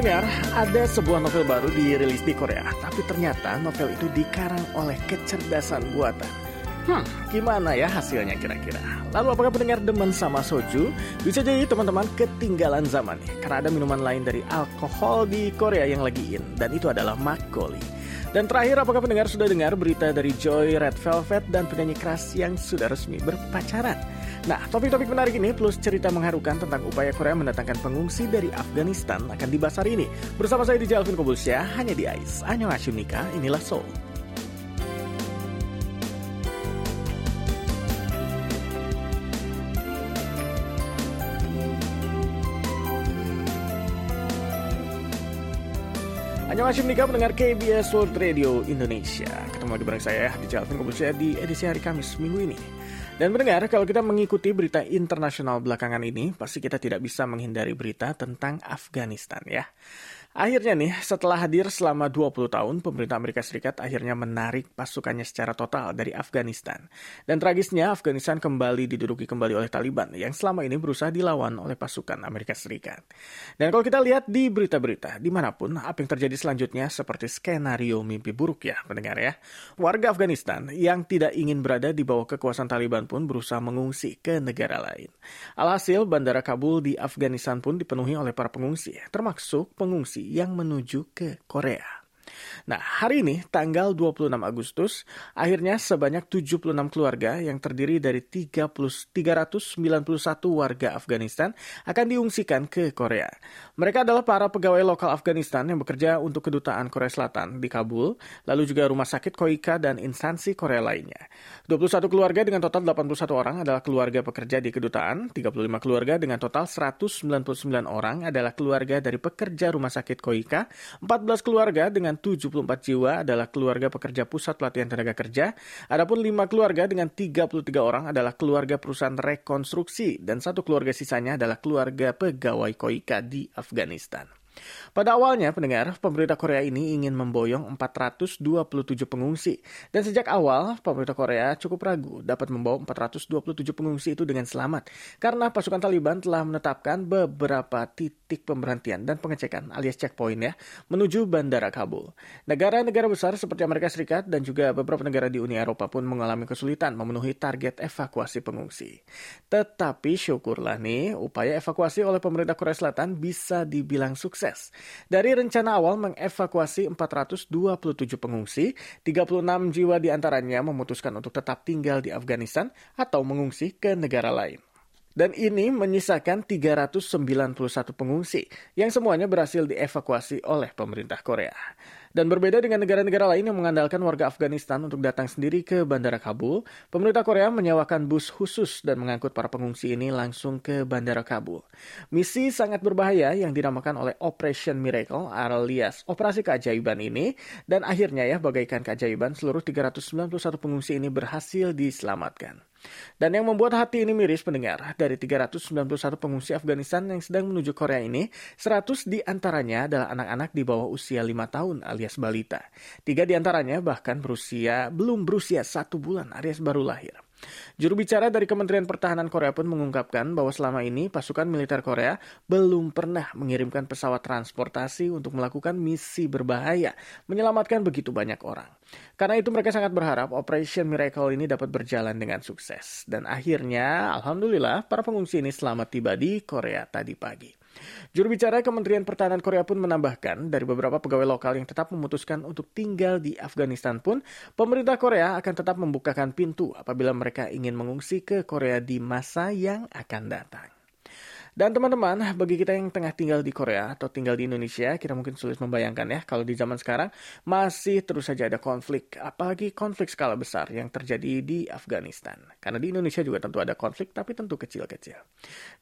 Pendengar, ada sebuah novel baru dirilis di Korea, tapi ternyata novel itu dikarang oleh kecerdasan buatan. Hmm, gimana ya hasilnya kira-kira? Lalu apakah pendengar demen sama soju? Bisa jadi teman-teman ketinggalan zaman nih, karena ada minuman lain dari alkohol di Korea yang lagi in, dan itu adalah makgeolli. Dan terakhir, apakah pendengar sudah dengar berita dari Joy Red Velvet dan penyanyi keras yang sudah resmi berpacaran? Nah, topik-topik menarik ini plus cerita mengharukan tentang upaya Korea mendatangkan pengungsi dari Afghanistan akan dibahas hari ini. Bersama saya di Jalvin Kobulsya, hanya di AIS. Annyeonghaseyo Nika, inilah Soul. Annyeonghaseyo Nika mendengar KBS World Radio Indonesia. Ketemu lagi bareng saya di Jalvin Kobulsya di edisi hari Kamis minggu ini. Dan mendengar, kalau kita mengikuti berita internasional belakangan ini, pasti kita tidak bisa menghindari berita tentang Afghanistan ya. Akhirnya nih, setelah hadir selama 20 tahun, pemerintah Amerika Serikat akhirnya menarik pasukannya secara total dari Afghanistan. Dan tragisnya, Afghanistan kembali diduduki kembali oleh Taliban yang selama ini berusaha dilawan oleh pasukan Amerika Serikat. Dan kalau kita lihat di berita-berita, di mana pun, apa yang terjadi selanjutnya seperti skenario mimpi buruk ya, pendengar ya. Warga Afghanistan yang tidak ingin berada di bawah kekuasaan Taliban pun berusaha mengungsi ke negara lain. Alhasil, Bandara Kabul di Afghanistan pun dipenuhi oleh para pengungsi, termasuk pengungsi yang menuju ke Korea. Nah, hari ini tanggal 26 Agustus, akhirnya sebanyak 76 keluarga yang terdiri dari 30, 391 warga Afghanistan akan diungsikan ke Korea. Mereka adalah para pegawai lokal Afghanistan yang bekerja untuk kedutaan Korea Selatan di Kabul, lalu juga rumah sakit Koika dan instansi Korea lainnya. 21 keluarga dengan total 81 orang adalah keluarga pekerja di kedutaan, 35 keluarga dengan total 199 orang adalah keluarga dari pekerja rumah sakit Koika, 14 keluarga dengan 74 jiwa adalah keluarga pekerja pusat pelatihan tenaga kerja. Adapun 5 keluarga dengan 33 orang adalah keluarga perusahaan rekonstruksi dan satu keluarga sisanya adalah keluarga pegawai Koika di Afghanistan. Pada awalnya, pendengar, pemerintah Korea ini ingin memboyong 427 pengungsi. Dan sejak awal, pemerintah Korea cukup ragu dapat membawa 427 pengungsi itu dengan selamat. Karena pasukan Taliban telah menetapkan beberapa titik pemberhentian dan pengecekan alias checkpoint ya, menuju Bandara Kabul. Negara-negara besar seperti Amerika Serikat dan juga beberapa negara di Uni Eropa pun mengalami kesulitan memenuhi target evakuasi pengungsi. Tetapi syukurlah nih, upaya evakuasi oleh pemerintah Korea Selatan bisa dibilang sukses. Dari rencana awal mengevakuasi 427 pengungsi, 36 jiwa di antaranya memutuskan untuk tetap tinggal di Afghanistan atau mengungsi ke negara lain. Dan ini menyisakan 391 pengungsi yang semuanya berhasil dievakuasi oleh pemerintah Korea. Dan berbeda dengan negara-negara lain yang mengandalkan warga Afghanistan untuk datang sendiri ke Bandara Kabul, pemerintah Korea menyewakan bus khusus dan mengangkut para pengungsi ini langsung ke Bandara Kabul. Misi sangat berbahaya yang dinamakan oleh Operation Miracle alias Operasi Keajaiban ini, dan akhirnya ya bagaikan keajaiban seluruh 391 pengungsi ini berhasil diselamatkan. Dan yang membuat hati ini miris pendengar, dari 391 pengungsi Afghanistan yang sedang menuju Korea ini, 100 di antaranya adalah anak-anak di bawah usia 5 tahun alias balita. Tiga di antaranya bahkan berusia belum berusia satu bulan alias baru lahir. Juru bicara dari Kementerian Pertahanan Korea pun mengungkapkan bahwa selama ini pasukan militer Korea belum pernah mengirimkan pesawat transportasi untuk melakukan misi berbahaya, menyelamatkan begitu banyak orang. Karena itu mereka sangat berharap Operation Miracle ini dapat berjalan dengan sukses. Dan akhirnya, Alhamdulillah, para pengungsi ini selamat tiba di Korea tadi pagi. Juru bicara Kementerian Pertahanan Korea pun menambahkan, dari beberapa pegawai lokal yang tetap memutuskan untuk tinggal di Afghanistan pun, pemerintah Korea akan tetap membukakan pintu apabila mereka ingin mengungsi ke Korea di masa yang akan datang. Dan teman-teman, bagi kita yang tengah tinggal di Korea atau tinggal di Indonesia, kita mungkin sulit membayangkan ya kalau di zaman sekarang masih terus saja ada konflik, apalagi konflik skala besar yang terjadi di Afghanistan. Karena di Indonesia juga tentu ada konflik, tapi tentu kecil-kecil.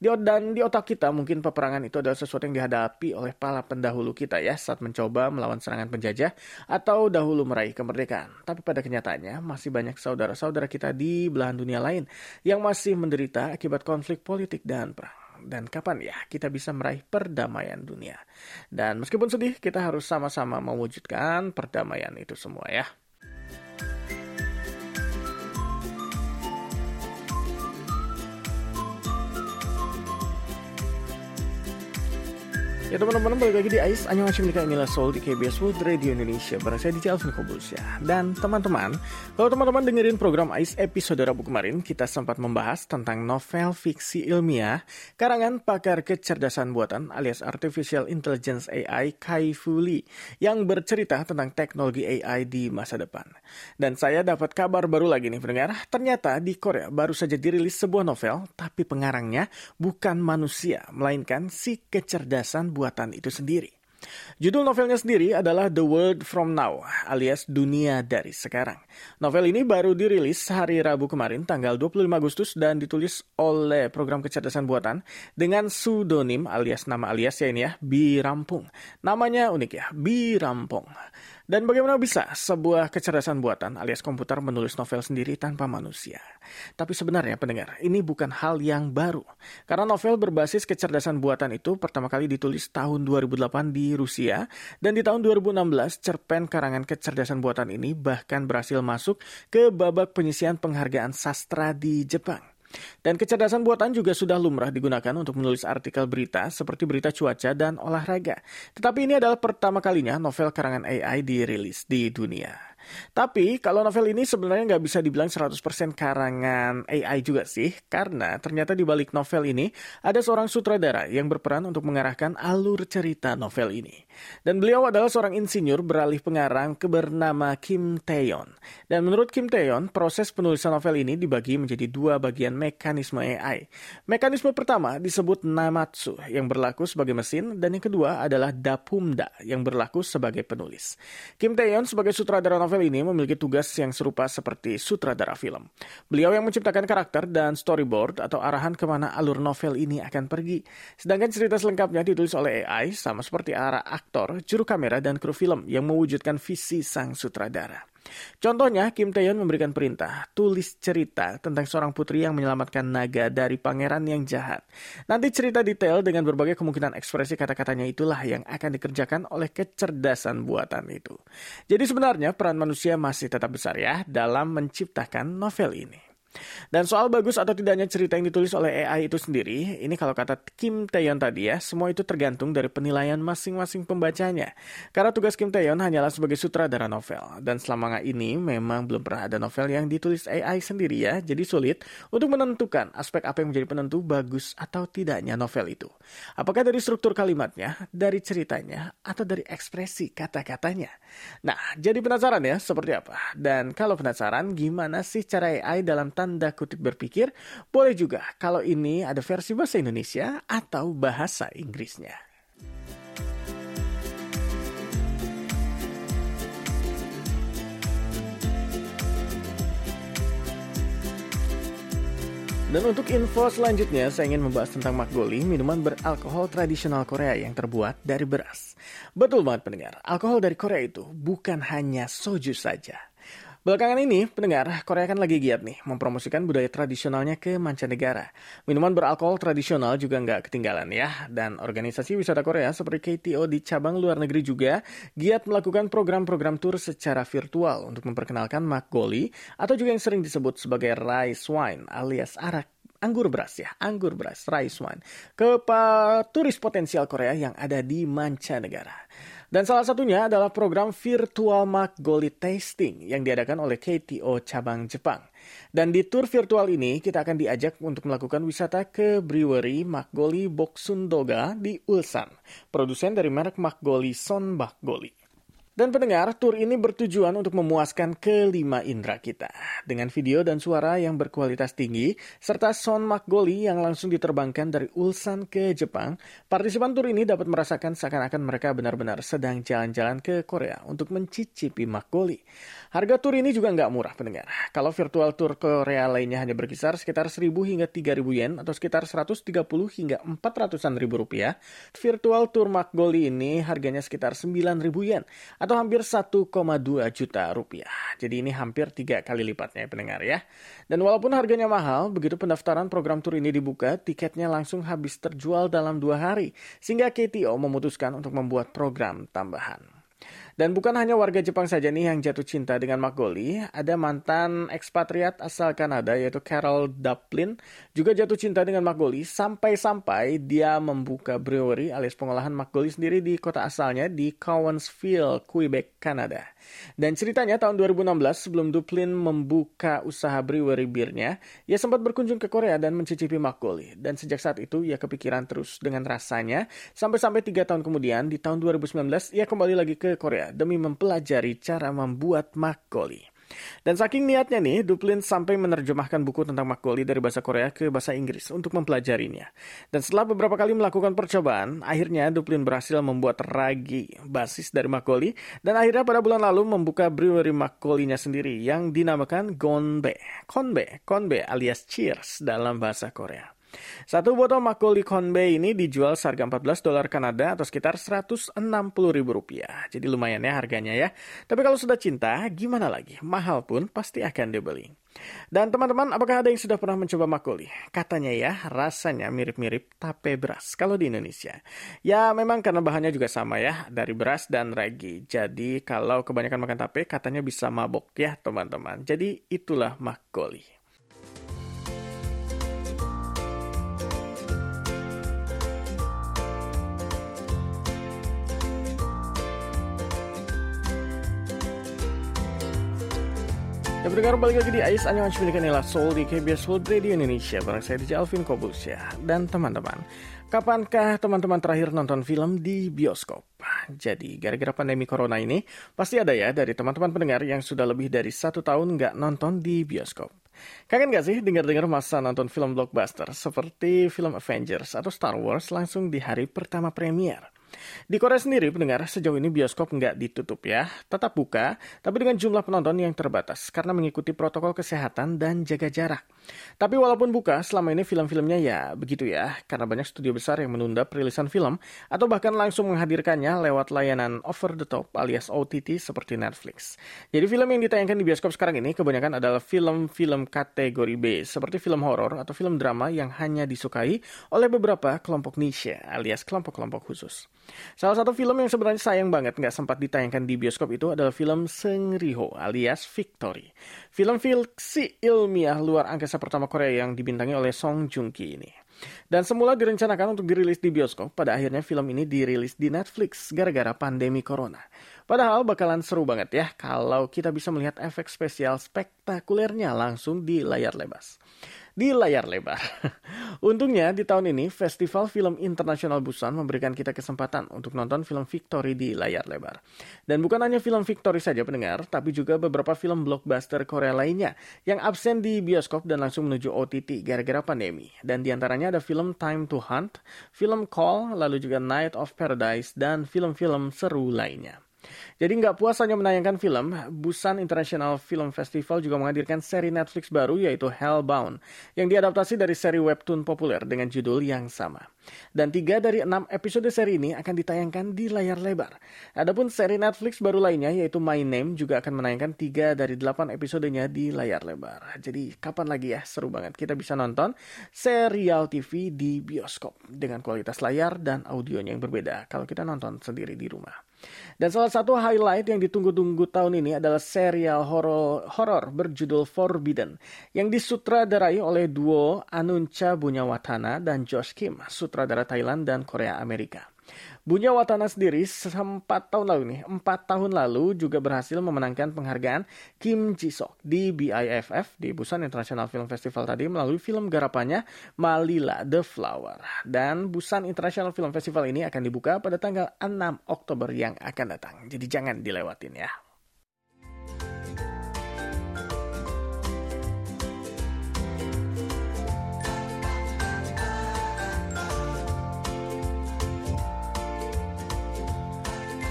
Dan di otak kita mungkin peperangan itu adalah sesuatu yang dihadapi oleh para pendahulu kita ya saat mencoba melawan serangan penjajah atau dahulu meraih kemerdekaan. Tapi pada kenyataannya masih banyak saudara-saudara kita di belahan dunia lain yang masih menderita akibat konflik politik dan perang dan kapan ya kita bisa meraih perdamaian dunia. Dan meskipun sedih, kita harus sama-sama mewujudkan perdamaian itu semua ya. Ya teman-teman balik lagi di AIS. Annyeonghaseyo Nika Inilah Soul di KBS World Radio Indonesia. Barang saya di Alvin ya. Dan teman-teman Kalau teman-teman dengerin program AIS episode Rabu kemarin Kita sempat membahas tentang novel fiksi ilmiah Karangan pakar kecerdasan buatan alias Artificial Intelligence AI Kai Fu Lee Yang bercerita tentang teknologi AI di masa depan. Dan saya dapat kabar baru lagi nih pendengar. Ternyata di Korea baru saja dirilis sebuah novel Tapi pengarangnya bukan manusia Melainkan si kecerdasan buatan itu sendiri. Judul novelnya sendiri adalah The World From Now alias Dunia Dari Sekarang. Novel ini baru dirilis hari Rabu kemarin tanggal 25 Agustus dan ditulis oleh program kecerdasan buatan dengan pseudonym alias nama alias ya ini ya, Bi Rampung. Namanya unik ya, Bi Rampung. Dan bagaimana bisa sebuah kecerdasan buatan alias komputer menulis novel sendiri tanpa manusia? Tapi sebenarnya pendengar, ini bukan hal yang baru. Karena novel berbasis kecerdasan buatan itu pertama kali ditulis tahun 2008 di Rusia dan di tahun 2016 cerpen karangan kecerdasan buatan ini bahkan berhasil masuk ke babak penyisian penghargaan sastra di Jepang. Dan kecerdasan buatan juga sudah lumrah digunakan untuk menulis artikel berita seperti berita cuaca dan olahraga. Tetapi ini adalah pertama kalinya novel karangan AI dirilis di dunia. Tapi kalau novel ini sebenarnya nggak bisa dibilang 100% karangan AI juga sih, karena ternyata di balik novel ini ada seorang sutradara yang berperan untuk mengarahkan alur cerita novel ini. Dan beliau adalah seorang insinyur beralih pengarang ke bernama Kim Taeyon. Dan menurut Kim Taeyon, proses penulisan novel ini dibagi menjadi dua bagian mekanisme AI. Mekanisme pertama disebut Namatsu yang berlaku sebagai mesin dan yang kedua adalah Dapumda yang berlaku sebagai penulis. Kim Taeyon sebagai sutradara novel novel ini memiliki tugas yang serupa seperti sutradara film. Beliau yang menciptakan karakter dan storyboard atau arahan ke mana alur novel ini akan pergi. Sedangkan cerita selengkapnya ditulis oleh AI sama seperti arah aktor, juru kamera, dan kru film yang mewujudkan visi sang sutradara. Contohnya, Kim Taeyon memberikan perintah, tulis cerita tentang seorang putri yang menyelamatkan naga dari pangeran yang jahat. Nanti cerita detail dengan berbagai kemungkinan ekspresi kata-katanya itulah yang akan dikerjakan oleh kecerdasan buatan itu. Jadi sebenarnya peran manusia masih tetap besar ya dalam menciptakan novel ini. Dan soal bagus atau tidaknya cerita yang ditulis oleh AI itu sendiri, ini kalau kata Kim Taeyon tadi ya, semua itu tergantung dari penilaian masing-masing pembacanya. Karena tugas Kim Taeyon hanyalah sebagai sutradara novel. Dan selama ini memang belum pernah ada novel yang ditulis AI sendiri ya, jadi sulit untuk menentukan aspek apa yang menjadi penentu bagus atau tidaknya novel itu. Apakah dari struktur kalimatnya, dari ceritanya, atau dari ekspresi kata-katanya. Nah, jadi penasaran ya seperti apa? Dan kalau penasaran, gimana sih cara AI dalam tanda kutip berpikir, boleh juga kalau ini ada versi bahasa Indonesia atau bahasa Inggrisnya. Dan untuk info selanjutnya, saya ingin membahas tentang makgoli, minuman beralkohol tradisional Korea yang terbuat dari beras. Betul banget pendengar, alkohol dari Korea itu bukan hanya soju saja. Belakangan ini, pendengar, Korea kan lagi giat nih mempromosikan budaya tradisionalnya ke mancanegara. Minuman beralkohol tradisional juga nggak ketinggalan ya. Dan organisasi wisata Korea seperti KTO di cabang luar negeri juga giat melakukan program-program tur secara virtual untuk memperkenalkan makgoli atau juga yang sering disebut sebagai rice wine alias arak anggur beras ya, anggur beras, rice wine, ke turis potensial Korea yang ada di mancanegara. Dan salah satunya adalah program Virtual Makgoli Tasting yang diadakan oleh KTO cabang Jepang. Dan di tour virtual ini kita akan diajak untuk melakukan wisata ke brewery Makgoli Boksundoga di Ulsan, produsen dari merek Makgoli Son Makgoli. Dan pendengar, tur ini bertujuan untuk memuaskan kelima indera kita. Dengan video dan suara yang berkualitas tinggi, serta sound Makgoli yang langsung diterbangkan dari Ulsan ke Jepang, partisipan tur ini dapat merasakan seakan-akan mereka benar-benar sedang jalan-jalan ke Korea untuk mencicipi Makgoli. Harga tur ini juga nggak murah pendengar. Kalau virtual tour Korea lainnya hanya berkisar sekitar 1000 hingga 3000 yen atau sekitar 130 hingga 400-an ribu rupiah, virtual tour Makgoli ini harganya sekitar 9000 yen atau hampir 1,2 juta rupiah. Jadi ini hampir tiga kali lipatnya ya pendengar ya. Dan walaupun harganya mahal, begitu pendaftaran program tur ini dibuka, tiketnya langsung habis terjual dalam dua hari. Sehingga KTO memutuskan untuk membuat program tambahan. Dan bukan hanya warga Jepang saja nih yang jatuh cinta dengan Makgoli, ada mantan ekspatriat asal Kanada yaitu Carol Dublin juga jatuh cinta dengan Makgoli sampai-sampai dia membuka brewery alias pengolahan Makgoli sendiri di kota asalnya di Cowansville, Quebec, Kanada. Dan ceritanya tahun 2016 sebelum Dublin membuka usaha brewery birnya, ia sempat berkunjung ke Korea dan mencicipi Makgoli. Dan sejak saat itu ia kepikiran terus dengan rasanya sampai-sampai tiga tahun kemudian di tahun 2019 ia kembali lagi ke Korea demi mempelajari cara membuat makgoli. Dan saking niatnya nih, Duplin sampai menerjemahkan buku tentang makgoli dari bahasa Korea ke bahasa Inggris untuk mempelajarinya. Dan setelah beberapa kali melakukan percobaan, akhirnya Duplin berhasil membuat ragi basis dari makgoli dan akhirnya pada bulan lalu membuka brewery makgolinya sendiri yang dinamakan Gonbe. Konbe, Konbe alias Cheers dalam bahasa Korea. Satu botol makgoli Konbe ini dijual seharga 14 dolar Kanada atau sekitar 160 ribu rupiah. Jadi lumayan ya harganya ya. Tapi kalau sudah cinta, gimana lagi? Mahal pun pasti akan dibeli. Dan teman-teman, apakah ada yang sudah pernah mencoba makgoli? Katanya ya, rasanya mirip-mirip tape beras kalau di Indonesia. Ya, memang karena bahannya juga sama ya, dari beras dan ragi. Jadi, kalau kebanyakan makan tape, katanya bisa mabok ya, teman-teman. Jadi, itulah makgoli. Ya pendengar balik lagi di Ais Cuplikan Nila Soul di KBS World Radio Indonesia Barang saya DJ Alvin Kobusya Dan teman-teman Kapankah teman-teman terakhir nonton film di bioskop? Jadi gara-gara pandemi corona ini Pasti ada ya dari teman-teman pendengar yang sudah lebih dari satu tahun nggak nonton di bioskop Kangen gak sih dengar-dengar masa nonton film blockbuster seperti film Avengers atau Star Wars langsung di hari pertama premier? Di Korea sendiri, pendengar, sejauh ini bioskop nggak ditutup ya. Tetap buka, tapi dengan jumlah penonton yang terbatas karena mengikuti protokol kesehatan dan jaga jarak. Tapi walaupun buka, selama ini film-filmnya ya begitu ya, karena banyak studio besar yang menunda perilisan film atau bahkan langsung menghadirkannya lewat layanan over the top alias OTT seperti Netflix. Jadi film yang ditayangkan di bioskop sekarang ini kebanyakan adalah film-film kategori B, seperti film horor atau film drama yang hanya disukai oleh beberapa kelompok niche alias kelompok-kelompok khusus. Salah satu film yang sebenarnya sayang banget nggak sempat ditayangkan di bioskop itu adalah film Sengriho alias Victory. Film fiksi ilmiah luar angkasa pertama Korea yang dibintangi oleh Song Joong Ki ini. Dan semula direncanakan untuk dirilis di bioskop, pada akhirnya film ini dirilis di Netflix gara-gara pandemi corona. Padahal bakalan seru banget ya kalau kita bisa melihat efek spesial spektakulernya langsung di layar lebar di layar lebar. Untungnya di tahun ini Festival Film Internasional Busan memberikan kita kesempatan untuk nonton film Victory di layar lebar. Dan bukan hanya film Victory saja pendengar, tapi juga beberapa film blockbuster Korea lainnya yang absen di bioskop dan langsung menuju OTT gara-gara pandemi. Dan di antaranya ada film Time to Hunt, film Call, lalu juga Night of Paradise, dan film-film seru lainnya. Jadi nggak puas hanya menayangkan film, Busan International Film Festival juga menghadirkan seri Netflix baru yaitu Hellbound, yang diadaptasi dari seri webtoon populer dengan judul yang sama. Dan tiga dari enam episode seri ini akan ditayangkan di layar lebar. Adapun seri Netflix baru lainnya yaitu My Name juga akan menayangkan tiga dari delapan episodenya di layar lebar. Jadi kapan lagi ya seru banget kita bisa nonton serial TV di bioskop dengan kualitas layar dan audionya yang berbeda kalau kita nonton sendiri di rumah. Dan salah satu highlight yang ditunggu-tunggu tahun ini adalah serial horor, horror berjudul Forbidden yang disutradarai oleh duo Anuncha Bunyawatana dan Josh Kim, sutradara Thailand dan Korea Amerika. Bunya Watana sendiri sempat tahun lalu nih, empat tahun lalu juga berhasil memenangkan penghargaan Kim Ji Sok di BIFF di Busan International Film Festival tadi melalui film garapannya Malila The Flower. Dan Busan International Film Festival ini akan dibuka pada tanggal 6 Oktober yang akan datang. Jadi jangan dilewatin ya.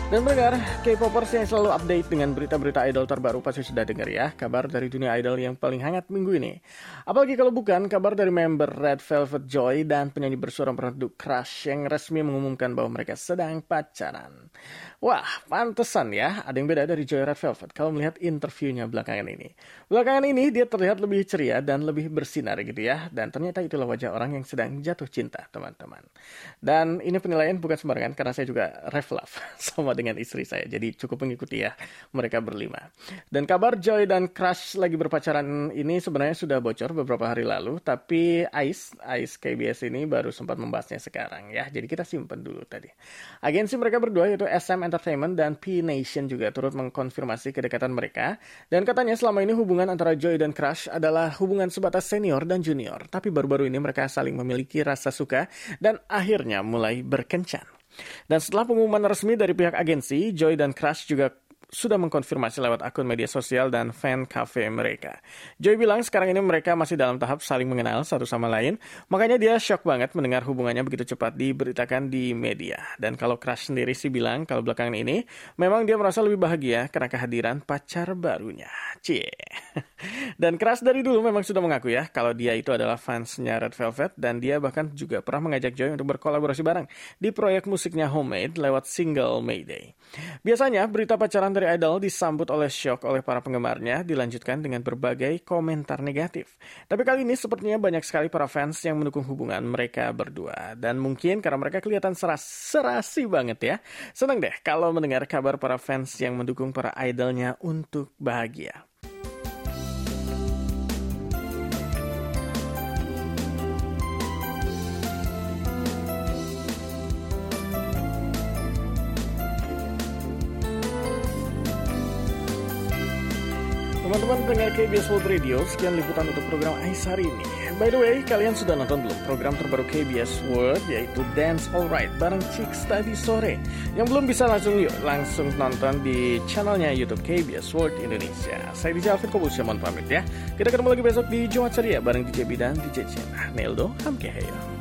Dan mendengar, K-popers yang selalu update dengan berita-berita idol terbaru pasti sudah dengar ya kabar dari dunia idol yang paling hangat minggu ini. Apalagi kalau bukan kabar dari member Red Velvet Joy dan penyanyi bersuara merdu Crush yang resmi mengumumkan bahwa mereka sedang pacaran. Wah, pantesan ya ada yang beda dari Joy Red Velvet kalau melihat interviewnya belakangan ini. Belakangan ini dia terlihat lebih ceria dan lebih bersinar gitu ya. Dan ternyata itulah wajah orang yang sedang jatuh cinta teman-teman. Dan ini penilaian bukan sembarangan karena saya juga ref love sama dengan istri saya. Jadi cukup mengikuti ya mereka berlima. Dan kabar Joy dan Crush lagi berpacaran ini sebenarnya sudah bocor beberapa hari lalu. Tapi Ice, Ice KBS ini baru sempat membahasnya sekarang ya. Jadi kita simpen dulu tadi. Agensi mereka berdua yaitu SM Entertainment dan P Nation juga turut mengkonfirmasi kedekatan mereka. Dan katanya selama ini hubungan antara Joy dan Crush adalah hubungan sebatas senior dan junior. Tapi baru-baru ini mereka saling memiliki rasa suka dan akhirnya mulai berkencan. Dan setelah pengumuman resmi dari pihak agensi, Joy dan Crush juga sudah mengkonfirmasi lewat akun media sosial dan fan cafe mereka. Joy bilang sekarang ini mereka masih dalam tahap saling mengenal satu sama lain, makanya dia shock banget mendengar hubungannya begitu cepat diberitakan di media. Dan kalau Crush sendiri sih bilang kalau belakangan ini memang dia merasa lebih bahagia karena kehadiran pacar barunya. Cie. Dan Crush dari dulu memang sudah mengaku ya kalau dia itu adalah fansnya Red Velvet dan dia bahkan juga pernah mengajak Joy untuk berkolaborasi bareng di proyek musiknya Homemade lewat single Mayday. Biasanya berita pacaran dari Idol disambut oleh shock oleh para penggemarnya, dilanjutkan dengan berbagai komentar negatif. Tapi kali ini sepertinya banyak sekali para fans yang mendukung hubungan mereka berdua. Dan mungkin karena mereka kelihatan seras serasi banget ya. Senang deh kalau mendengar kabar para fans yang mendukung para idolnya untuk bahagia. KBS World Radio, sekian liputan untuk program Ais hari ini. By the way, kalian sudah nonton belum program terbaru KBS World yaitu Dance Alright bareng Chicks tadi sore? Yang belum bisa langsung yuk, langsung nonton di channelnya YouTube KBS World Indonesia. Saya DJ Alvin mohon pamit ya. Kita ketemu lagi besok di Jumat Ceria bareng DJ B dan DJ Chen. Neldo, Hamkeheyo.